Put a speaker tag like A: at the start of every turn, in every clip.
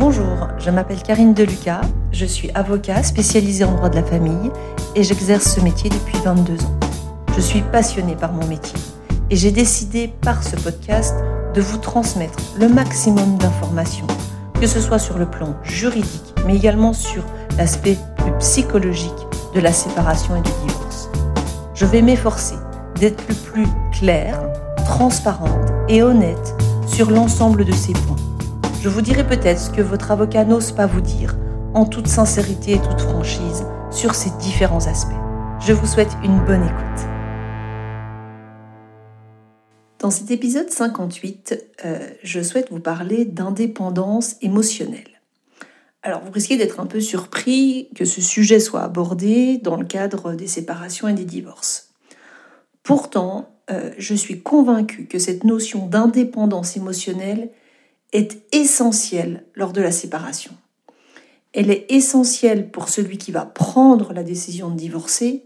A: Bonjour, je m'appelle Karine Deluca, je suis avocat spécialisée en droit de la famille et j'exerce ce métier depuis 22 ans. Je suis passionnée par mon métier et j'ai décidé par ce podcast de vous transmettre le maximum d'informations, que ce soit sur le plan juridique, mais également sur l'aspect plus psychologique de la séparation et du divorce. Je vais m'efforcer d'être plus claire, transparente et honnête sur l'ensemble de ces points. Je vous dirai peut-être ce que votre avocat n'ose pas vous dire, en toute sincérité et toute franchise, sur ces différents aspects. Je vous souhaite une bonne écoute. Dans cet épisode 58, euh, je souhaite vous parler d'indépendance émotionnelle. Alors vous risquez d'être un peu surpris que ce sujet soit abordé dans le cadre des séparations et des divorces. Pourtant, euh, je suis convaincue que cette notion d'indépendance émotionnelle est essentielle lors de la séparation. Elle est essentielle pour celui qui va prendre la décision de divorcer,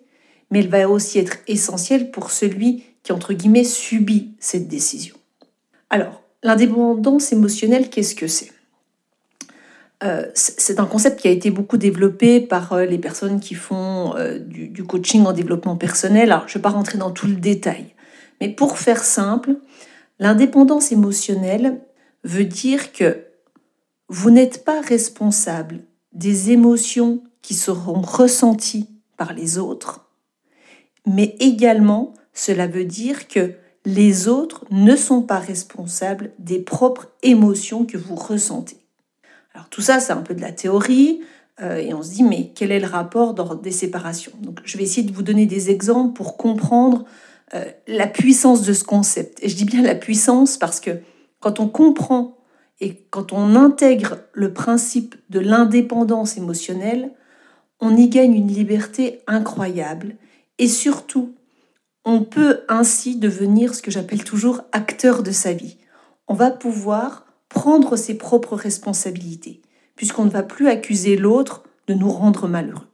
A: mais elle va aussi être essentielle pour celui qui, entre guillemets, subit cette décision. Alors, l'indépendance émotionnelle, qu'est-ce que c'est? Euh, c'est un concept qui a été beaucoup développé par euh, les personnes qui font euh, du, du, coaching en développement personnel. Alors, je ne vais pas rentrer dans tout le détail, mais pour faire simple, l'indépendance émotionnelle veut dire que vous n'êtes pas responsable des émotions qui seront ressenties par les autres, mais également cela veut dire que les autres ne sont pas responsables des propres émotions que vous ressentez. Alors tout ça, c'est un peu de la théorie, euh, et on se dit, mais quel est le rapport dans des séparations? Donc je vais essayer de vous donner des exemples pour comprendre euh, la puissance de ce concept. Et je dis bien la puissance parce que quand on comprend et quand on intègre le principe de l'indépendance émotionnelle, on y gagne une liberté incroyable et surtout, on peut ainsi devenir ce que j'appelle toujours acteur de sa vie. On va pouvoir prendre ses propres responsabilités, puisqu'on ne va plus accuser l'autre de nous rendre malheureux.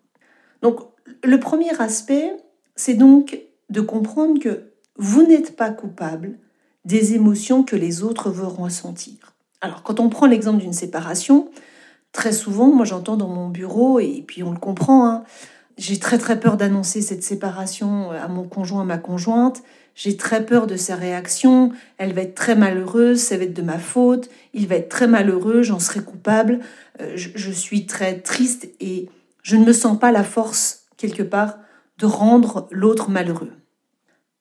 A: Donc, le premier aspect, c'est donc de comprendre que vous n'êtes pas coupable des émotions que les autres vont ressentir. Alors, quand on prend l'exemple d'une séparation, très souvent, moi j'entends dans mon bureau, et puis on le comprend, hein, j'ai très très peur d'annoncer cette séparation à mon conjoint, à ma conjointe. J'ai très peur de sa réaction. Elle va être très malheureuse, ça va être de ma faute. Il va être très malheureux, j'en serai coupable. Euh, je, suis très triste et je ne me sens pas la force, quelque part, de rendre l'autre malheureux.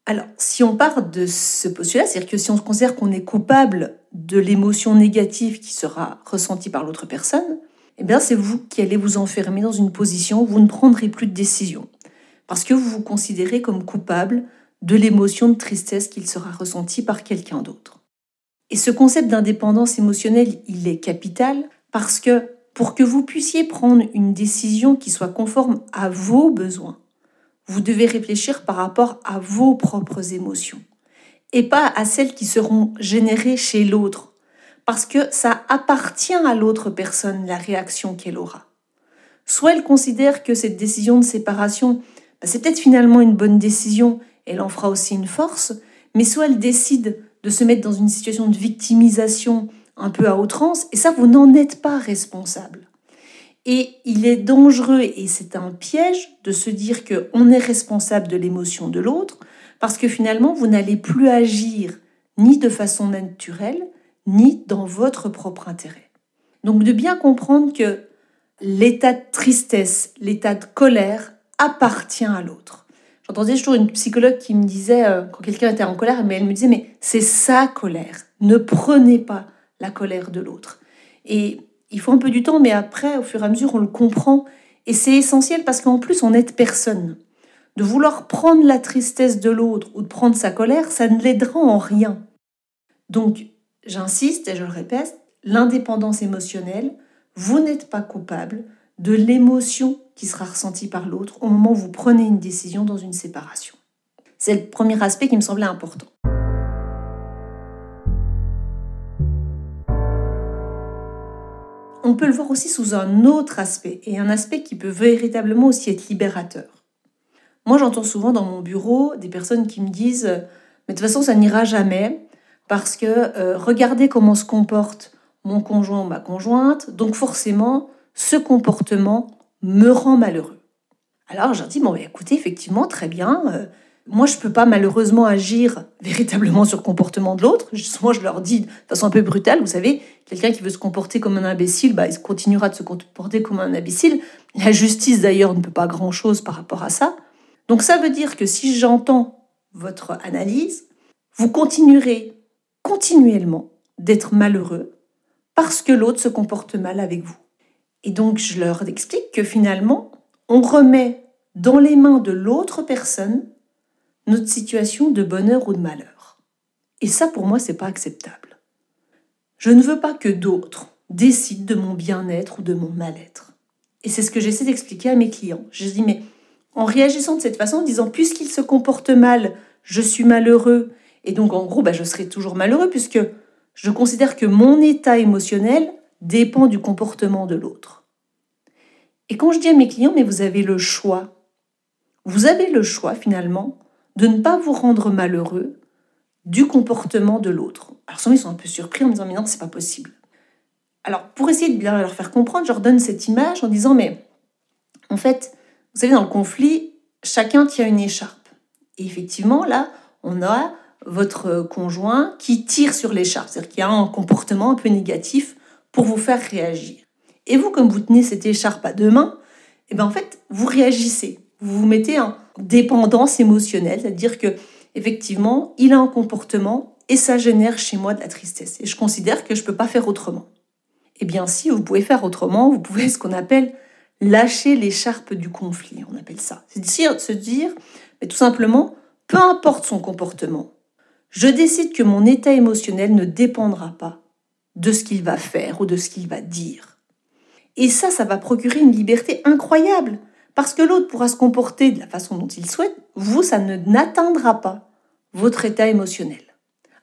A: Alors, si on part de ce postulat, c'est-à-dire que si on se considère qu'on est coupable de l'émotion négative qui sera ressentie par l'autre personne, eh bien c'est vous qui allez vous enfermer dans une position où vous ne prendrez plus de décision, parce que vous vous considérez comme coupable de l'émotion de tristesse qu'il sera ressenti par quelqu'un d'autre. Et ce concept d'indépendance émotionnelle, il est capital parce que pour que vous puissiez prendre une décision qui soit conforme à vos besoins, vous devez réfléchir par rapport à vos propres émotions et pas à celles qui seront générées chez l'autre parce que ça appartient à l'autre personne la réaction qu'elle aura. Soit elle considère que cette décision de séparation, bah, c'est peut-être finalement une bonne décision, elle en fera aussi une force, mais soit elle décide de se mettre dans une situation de victimisation un peu à outrance, et ça, vous n'en êtes pas responsable. Et il est dangereux, et c'est un piège, de se dire qu'on est responsable de l'émotion de l'autre, parce que finalement, vous n'allez plus agir ni de façon naturelle, ni dans votre propre intérêt. Donc de bien comprendre que l'état de tristesse, l'état de colère appartient à l'autre. J'entendais toujours une psychologue qui me disait, euh, quand quelqu'un était en colère, mais elle me disait, mais c'est sa colère. Ne prenez pas la colère de l'autre. Et il faut un peu du temps, mais après, au fur et à mesure, on le comprend. Et c'est essentiel parce qu'en plus, on n'aide personne. De vouloir prendre la tristesse de l'autre ou de prendre sa colère, ça ne l'aidera en rien. Donc, J'insiste et je le répète, l'indépendance émotionnelle, vous n'êtes pas coupable de l'émotion qui sera ressentie par l'autre au moment où vous prenez une décision dans une séparation. C'est le premier aspect qui me semblait important. On peut le voir aussi sous un autre aspect, et un aspect qui peut véritablement aussi être libérateur. Moi, j'entends souvent dans mon bureau des personnes qui me disent Mais de toute façon, ça n'ira jamais, parce que euh, regardez comment se comporte mon conjoint ou ma conjointe, donc forcément, ce comportement me rend malheureux. Alors je leur bon, bah, écoutez, effectivement, très bien, euh, moi je ne peux pas malheureusement agir véritablement sur le comportement de l'autre. Moi je leur dis de façon un peu brutale, vous savez, quelqu'un qui veut se comporter comme un imbécile, bah, il continuera de se comporter comme un imbécile. La justice d'ailleurs ne peut pas grand-chose par rapport à ça. Donc ça veut dire que si j'entends votre analyse, vous continuerez continuellement d'être malheureux parce que l'autre se comporte mal avec vous. Et donc je leur explique que finalement, on remet dans les mains de l'autre personne notre situation de bonheur ou de malheur. Et ça, pour moi, c'est pas acceptable. Je ne veux pas que d'autres décident de mon bien-être ou de mon mal-être. Et c'est ce que j'essaie d'expliquer à mes clients. Je dis, mais en réagissant de cette façon, en disant, puisqu'il se comporte mal, je suis malheureux, et donc en gros, bah, je serai toujours malheureux, puisque je considère que mon état émotionnel dépend du comportement de l'autre. Et quand je dis à mes clients, mais vous avez le choix, vous avez le choix finalement de ne pas vous rendre malheureux du comportement de l'autre. Alors souvent ils sont un peu surpris en me disant mais non c'est pas possible. Alors pour essayer de bien leur faire comprendre, je leur donne cette image en disant mais en fait vous savez dans le conflit chacun tient une écharpe et effectivement là on a votre conjoint qui tire sur l'écharpe, c'est-à-dire qu'il a un comportement un peu négatif pour vous faire réagir. Et vous, comme vous tenez cette écharpe à deux mains, et eh bien en fait, vous réagissez. Vous vous mettez en dépendance émotionnelle, c'est-à-dire que effectivement, il a un comportement et ça génère chez moi de la tristesse. Et je considère que je ne peux pas faire autrement. Eh bien, si vous pouvez faire autrement, vous pouvez ce qu'on appelle lâcher l'écharpe du conflit, on appelle ça. C'est-à-dire de se dire, mais tout simplement, peu importe son comportement, je décide que mon état émotionnel ne dépendra pas de ce qu'il va faire ou de ce qu'il va dire. Et ça, ça va procurer une liberté incroyable. Parce que l'autre pourra se comporter de la façon dont il souhaite, vous, ça ne n'atteindra pas votre état émotionnel.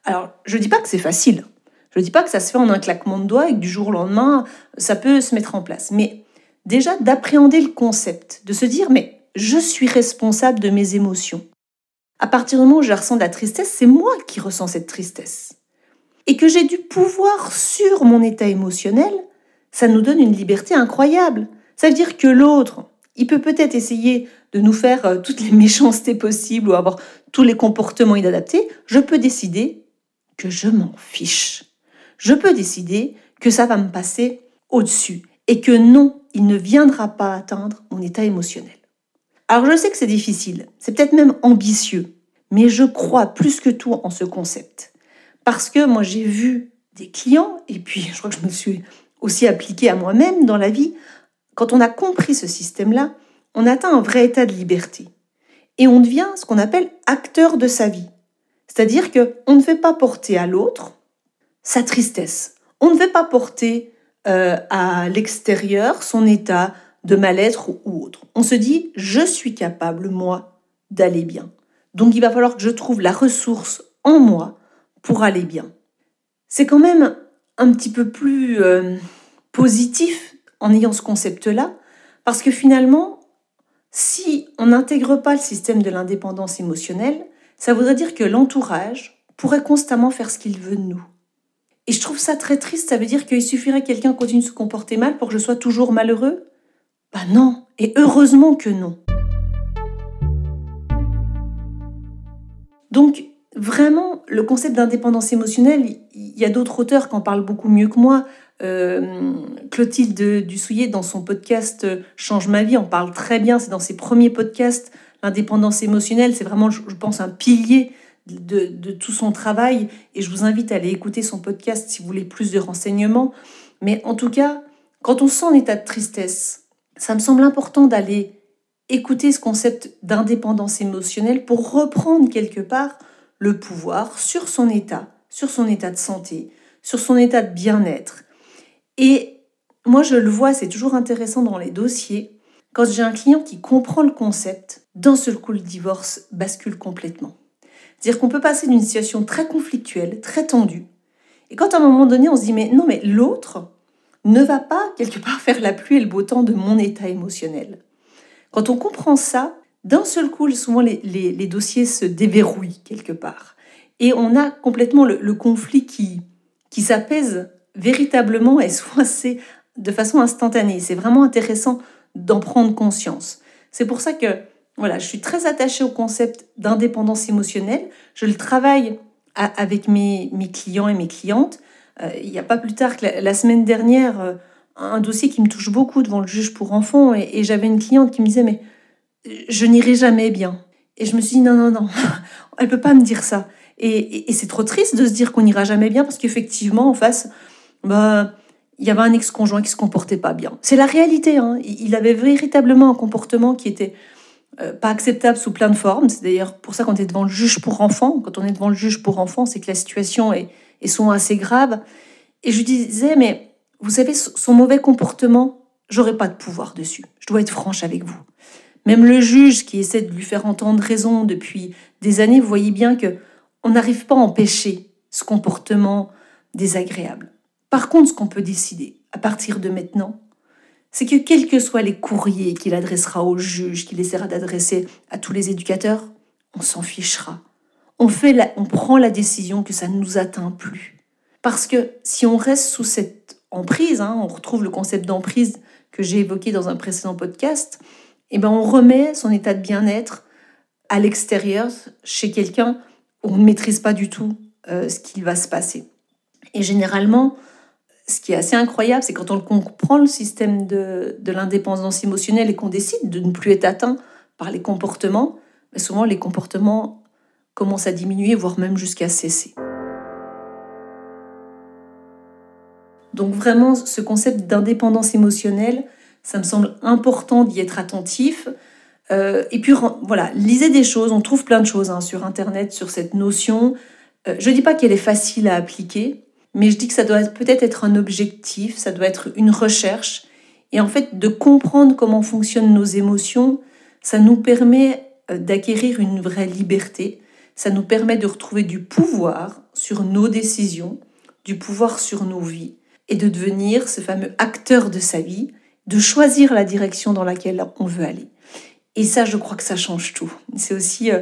A: Alors, je ne dis pas que c'est facile. Je ne dis pas que ça se fait en un claquement de doigts et que du jour au lendemain, ça peut se mettre en place. Mais déjà, d'appréhender le concept, de se dire, mais je suis responsable de mes émotions. À partir du moment où je ressens de la tristesse, c'est moi qui ressens cette tristesse. Et que j'ai du pouvoir sur mon état émotionnel, ça nous donne une liberté incroyable. Ça veut dire que l'autre, il peut peut-être essayer de nous faire euh, toutes les méchancetés possibles ou avoir tous les comportements inadaptés. Je peux décider que je m'en fiche. Je peux décider que ça va me passer au-dessus et que non, il ne viendra pas atteindre mon état émotionnel. Alors je sais que c'est difficile, c'est peut-être même ambitieux, mais je crois plus que tout en ce concept. Parce que moi j'ai vu des clients, et puis je crois que je me suis aussi appliqué à moi-même dans la vie, quand on a compris ce système-là, on atteint un vrai état de liberté. Et on devient ce qu'on appelle acteur de sa vie. C'est-à-dire que on ne fait pas porter à l'autre sa tristesse. On ne fait pas porter euh, à l'extérieur son état de mal-être ou autre. On se dit, je suis capable, moi, d'aller bien. Donc il va falloir que je trouve la ressource en moi pour aller bien. C'est quand même un petit peu plus euh, positif en ayant ce concept-là, parce que finalement, si on n'intègre pas le système de l'indépendance émotionnelle, ça voudrait dire que l'entourage pourrait constamment faire ce qu'il veut de nous. Et je trouve ça très triste, ça veut dire qu'il suffirait que quelqu'un continue de se comporter mal pour que je sois toujours malheureux? Bah non, et heureusement que non. Donc, vraiment, le concept d'indépendance émotionnelle, il y a d'autres auteurs qui en parlent beaucoup mieux que moi. Euh, Clotilde Dussouillet, dans son podcast euh, Change ma vie, en parle très bien. C'est dans ses premiers podcasts. L'indépendance émotionnelle, c'est vraiment, je pense, un pilier de, de, tout son travail. Et je vous invite à aller écouter son podcast si vous voulez plus de renseignements. Mais en tout cas, quand on sent un état de tristesse, ça me semble important d'aller écouter ce concept d'indépendance émotionnelle pour reprendre quelque part le pouvoir sur son état, sur son état de santé, sur son état de bien-être. Et moi, je le vois, c'est toujours intéressant dans les dossiers. Quand j'ai un client qui comprend le concept, d'un seul coup, le divorce bascule complètement. C'est-à-dire qu'on peut passer d'une situation très conflictuelle, très tendue, et quand à un moment donné, on se dit, mais non, mais l'autre ne va pas quelque part faire la pluie et le beau temps de mon état émotionnel. Quand on comprend ça, d'un seul coup, souvent les, dossiers se déverrouillent quelque part. Et on a complètement le, conflit qui, qui s'apaise véritablement, elles sont assez de façon instantanée. C'est vraiment intéressant d'en prendre conscience. C'est pour ça que voilà, je suis très attachée au concept d'indépendance émotionnelle. Je le travaille avec mes, clients et mes clientes. Euh, il n'y a pas plus tard que la, semaine dernière, euh, un dossier qui me touche beaucoup devant le juge pour enfants, et, j'avais une cliente qui me disait, mais je n'irai jamais bien. Et je me suis dit, non, non, non, elle peut pas me dire ça. Et, et c'est trop triste de se dire qu'on n'ira jamais bien, parce qu'effectivement, en face, bah, il y avait un ex-conjoint qui se comportait pas bien. C'est la réalité. Hein. Il avait véritablement un comportement qui était euh, pas acceptable sous plein de formes. C'est d'ailleurs pour ça qu'on est devant le juge pour enfants. Quand on est devant le juge pour enfants, c'est que la situation est, est souvent assez grave. Et je disais, mais vous savez, son mauvais comportement, j'aurais pas de pouvoir dessus. Je dois être franche avec vous. Même le juge qui essaie de lui faire entendre raison depuis des années, vous voyez bien que on n'arrive pas à empêcher ce comportement désagréable. Par contre, ce qu'on peut décider à partir de maintenant, c'est que quels que soient les courriers qu'il adressera au juge, qu'il essaiera d'adresser à tous les éducateurs, on s'en fichera. On, fait on prend la décision que ça ne nous atteint plus. Parce que si on reste sous cette emprise, hein, on retrouve le concept d'emprise que j'ai évoqué dans un précédent podcast, eh ben on remet son état de bien-être à l'extérieur, chez quelqu'un où on ne maîtrise pas du tout euh, ce qui va se passer. Et généralement, ce qui est assez incroyable, c'est quand on comprend le système de, l'indépendance émotionnelle et qu'on décide de ne plus être atteint par les comportements, mais souvent les comportements commencent à diminuer, voire même jusqu'à cesser. Donc vraiment, ce concept d'indépendance émotionnelle, ça me semble important d'y être attentif. Euh, et puis voilà, lisez des choses, on trouve plein de choses hein, sur Internet sur cette notion. Euh, je ne dis pas qu'elle est facile à appliquer, mais je dis que ça doit peut-être être un objectif, ça doit être une recherche. Et en fait, de comprendre comment fonctionnent nos émotions, ça nous permet euh, d'acquérir une vraie liberté, ça nous permet de retrouver du pouvoir sur nos décisions, du pouvoir sur nos vies, et de devenir ce fameux acteur de sa vie, de choisir la direction dans laquelle on veut aller. Et ça, je crois que ça change tout. C'est aussi, euh,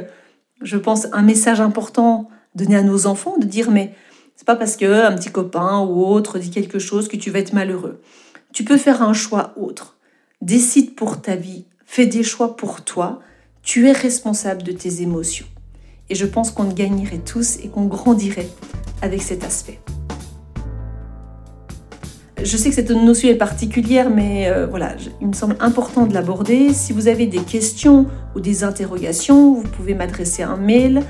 A: je pense, un message important donné à nos enfants, de dire, mais c'est pas parce que un petit copain ou autre dit quelque chose que tu vas être malheureux. Tu peux faire un choix autre. Décide pour ta vie, fais des choix pour toi. Tu es responsable de tes émotions. Et je pense qu'on gagnerait tous et qu'on grandirait avec cet aspect. Je sais que cette notion est particulière, mais euh, voilà, il me semble important de l'aborder. Si vous avez des questions ou des interrogations, vous pouvez m'adresser un mail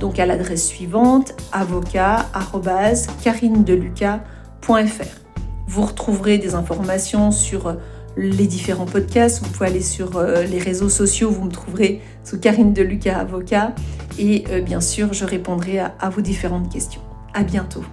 A: donc à l'adresse suivante avocat@carinedeluca.fr. Vous retrouverez des informations sur euh, les différents podcasts. Vous pouvez aller sur euh, les réseaux sociaux, vous me trouverez sous Karine Deluca Avocat. Et euh, bien sûr, je répondrai à, à vos différentes questions. À bientôt.